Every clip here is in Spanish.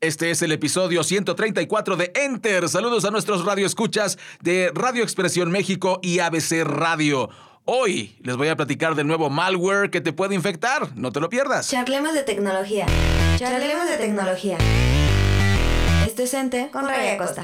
Este es el episodio 134 de Enter. Saludos a nuestros radioescuchas de Radio Expresión México y ABC Radio. Hoy les voy a platicar del nuevo malware que te puede infectar. No te lo pierdas. Charlemos de tecnología. Charlemos de tecnología. Esto es Enter con Raya Costa.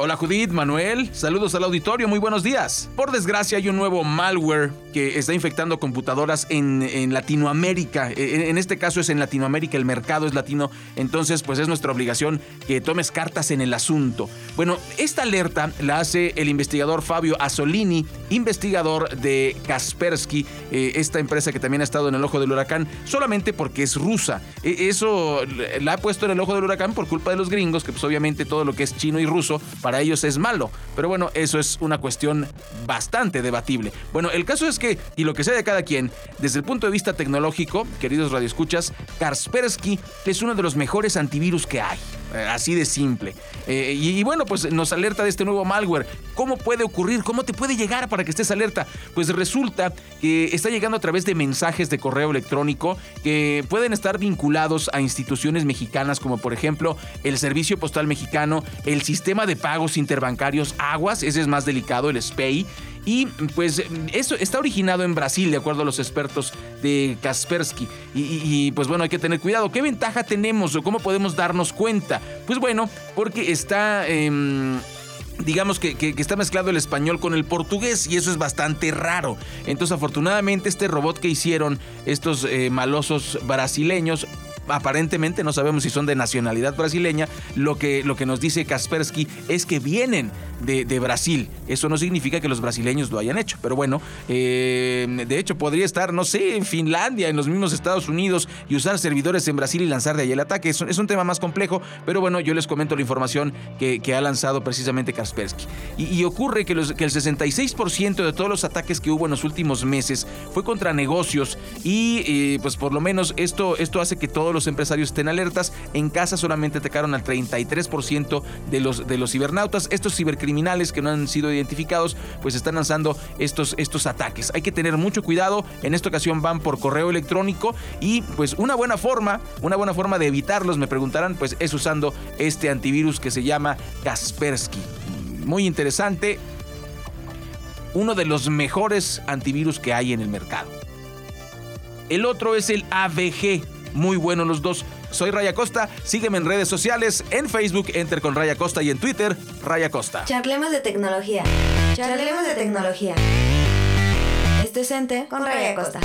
Hola Judith, Manuel, saludos al auditorio, muy buenos días. Por desgracia hay un nuevo malware que está infectando computadoras en, Latinoamérica. E, en, este caso es en Latinoamérica, el mercado es latino, entonces pues es nuestra obligación que tomes cartas en el asunto. Bueno, esta alerta la hace el investigador Fabio Asolini, investigador de Kaspersky, eh, esta empresa que también ha estado en el ojo del huracán, solamente porque es rusa. E, eso la ha puesto en el ojo del huracán por culpa de los gringos, que pues obviamente todo lo que es chino y ruso para ellos es malo. Pero bueno, eso es una cuestión bastante debatible. Bueno, el caso es que, y lo que sea de cada quien, desde el punto de vista tecnológico, queridos radioescuchas, Kaspersky es uno de los mejores antivirus que hay. Eh, así de simple. Eh, y, bueno, pues nos alerta de este nuevo malware. ¿Cómo puede ocurrir? ¿Cómo te puede llegar para que estés alerta? Pues resulta que está llegando a través de mensajes de correo electrónico que pueden estar vinculados a instituciones mexicanas como por ejemplo el Servicio Postal Mexicano, el Sistema de Pago interbancarios Aguas, ese es más delicado, el SPEI. Y pues eso está originado en Brasil, de acuerdo a los expertos de Kaspersky. Y, pues bueno, hay que tener cuidado. ¿Qué ventaja tenemos o cómo podemos darnos cuenta? Pues bueno, porque está... Em, digamos que, está mezclado el español con el portugués y eso es bastante raro. Entonces afortunadamente este robot que hicieron estos eh, malosos brasileños aparentemente no sabemos si son de nacionalidad brasileña, lo que, lo que nos dice Kaspersky es que vienen de, Brasil. Eso no significa que los brasileños lo hayan hecho, pero bueno, eh, de hecho podría estar, no sé, en Finlandia, en los mismos Estados Unidos y usar servidores en Brasil y lanzar de ahí el ataque. Es, un tema más complejo, pero bueno, yo les comento la información que, ha lanzado precisamente Kaspersky. Y, ocurre que el 66% de todos los ataques que hubo en los últimos meses fue contra negocios y eh, pues por lo menos esto, esto hace que todos los los empresarios estén alertas. En casa solamente atacaron al 33% de los, de los cibernautas. Estos cibercriminales que no han sido identificados, pues están lanzando estos, estos ataques. Hay que tener mucho cuidado. En esta ocasión van por correo electrónico y pues una buena forma, una buena forma de evitarlos, me preguntarán, pues es usando este antivirus que se llama Kaspersky. Muy interesante. Uno de los mejores antivirus que hay en el mercado. El otro es el AVG, muy buenos los dos. Soy Raya Costa, sígueme en redes sociales, en Facebook, enter con Raya Costa y en Twitter, Raya Costa. Charlemos de tecnología. Charlemos de tecnología. Esto es Enter con Raya Costa.